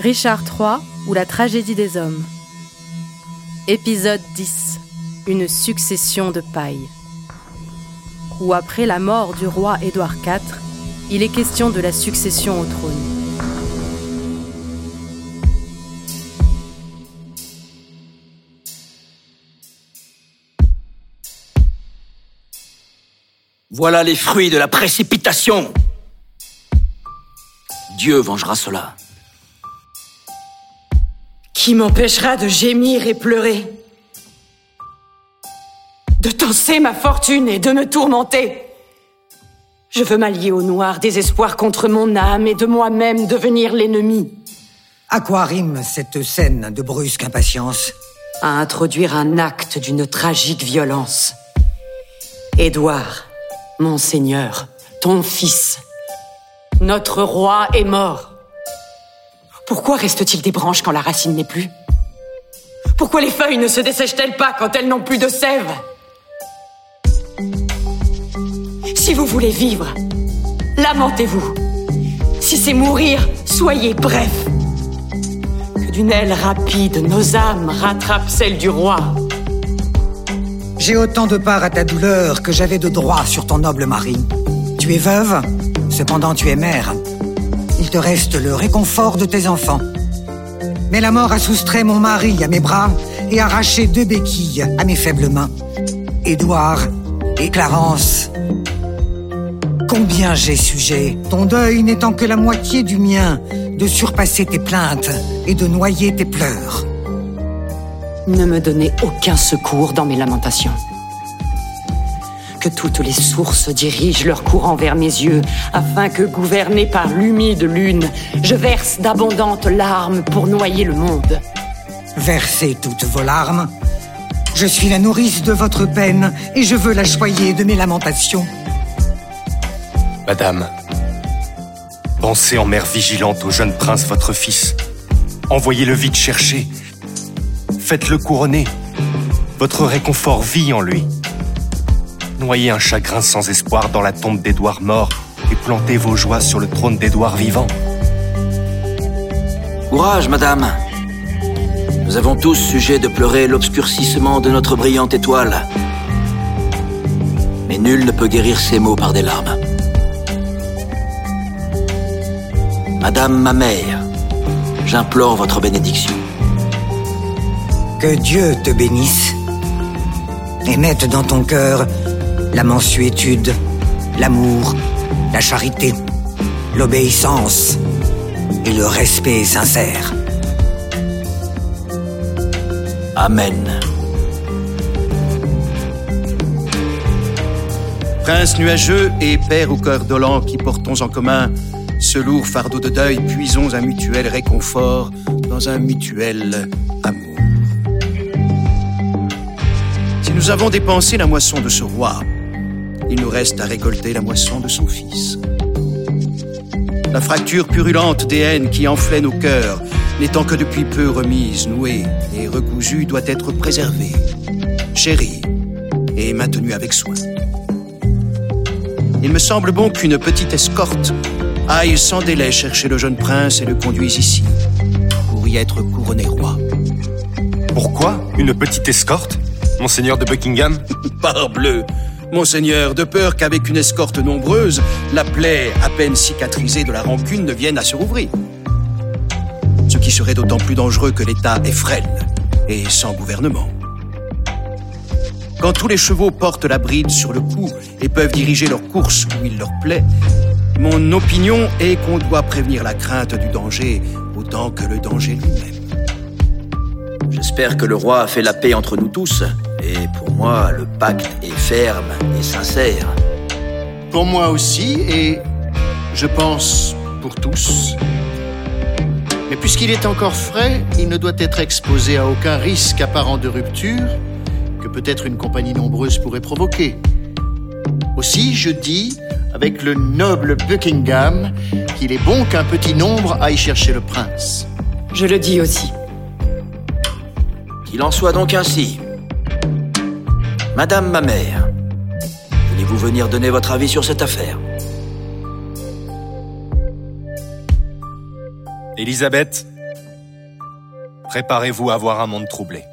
Richard III ou la tragédie des hommes. Épisode 10. Une succession de paille. Où après la mort du roi Édouard IV, il est question de la succession au trône. Voilà les fruits de la précipitation. Dieu vengera cela. Qui m'empêchera de gémir et pleurer De tenser ma fortune et de me tourmenter Je veux m'allier au noir désespoir contre mon âme et de moi-même devenir l'ennemi. À quoi rime cette scène de brusque impatience À introduire un acte d'une tragique violence. Édouard, mon seigneur, ton fils, notre roi est mort. Pourquoi reste-t-il des branches quand la racine n'est plus? Pourquoi les feuilles ne se dessèchent-elles pas quand elles n'ont plus de sève? Si vous voulez vivre, lamentez-vous. Si c'est mourir, soyez bref. Que d'une aile rapide, nos âmes rattrapent celles du roi. J'ai autant de part à ta douleur que j'avais de droit sur ton noble mari. Tu es veuve, cependant tu es mère. Te reste le réconfort de tes enfants. Mais la mort a soustrait mon mari à mes bras et arraché deux béquilles à mes faibles mains. Édouard et Clarence. Combien j'ai sujet, ton deuil n'étant que la moitié du mien, de surpasser tes plaintes et de noyer tes pleurs. Ne me donnez aucun secours dans mes lamentations. Que toutes les sources dirigent leur courant vers mes yeux, afin que, gouverné par l'humide lune, je verse d'abondantes larmes pour noyer le monde. Versez toutes vos larmes. Je suis la nourrice de votre peine et je veux la choyer de mes lamentations. Madame, pensez en mère vigilante au jeune prince votre fils. Envoyez-le vite chercher. Faites-le couronner. Votre réconfort vit en lui. Noyez un chagrin sans espoir dans la tombe d'Édouard mort et plantez vos joies sur le trône d'Édouard vivant. Courage, madame. Nous avons tous sujet de pleurer l'obscurcissement de notre brillante étoile. Mais nul ne peut guérir ces maux par des larmes. Madame ma mère, j'implore votre bénédiction. Que Dieu te bénisse et mette dans ton cœur la mansuétude, l'amour, la charité, l'obéissance et le respect sincère. Amen. Prince nuageux et père au cœur dolent qui portons en commun ce lourd fardeau de deuil, puisons un mutuel réconfort dans un mutuel amour. Si nous avons dépensé la moisson de ce roi, il nous reste à récolter la moisson de son fils. La fracture purulente des haines qui enflaient nos cœurs, n'étant que depuis peu remise, nouée et recousue, doit être préservée, chérie et maintenue avec soin. Il me semble bon qu'une petite escorte aille sans délai chercher le jeune prince et le conduise ici, pour y être couronné roi. Pourquoi Une petite escorte Monseigneur de Buckingham? Parbleu Monseigneur, de peur qu'avec une escorte nombreuse, la plaie à peine cicatrisée de la rancune ne vienne à se rouvrir. Ce qui serait d'autant plus dangereux que l'État est frêle et sans gouvernement. Quand tous les chevaux portent la bride sur le cou et peuvent diriger leur course où il leur plaît, mon opinion est qu'on doit prévenir la crainte du danger autant que le danger lui-même. J'espère que le roi a fait la paix entre nous tous. Et pour moi, le pacte est ferme et sincère. Pour moi aussi, et je pense pour tous. Mais puisqu'il est encore frais, il ne doit être exposé à aucun risque apparent de rupture que peut-être une compagnie nombreuse pourrait provoquer. Aussi, je dis, avec le noble Buckingham, qu'il est bon qu'un petit nombre aille chercher le prince. Je le dis aussi. Qu'il en soit donc ainsi. Madame ma mère, voulez-vous venir donner votre avis sur cette affaire Elisabeth, préparez-vous à voir un monde troublé.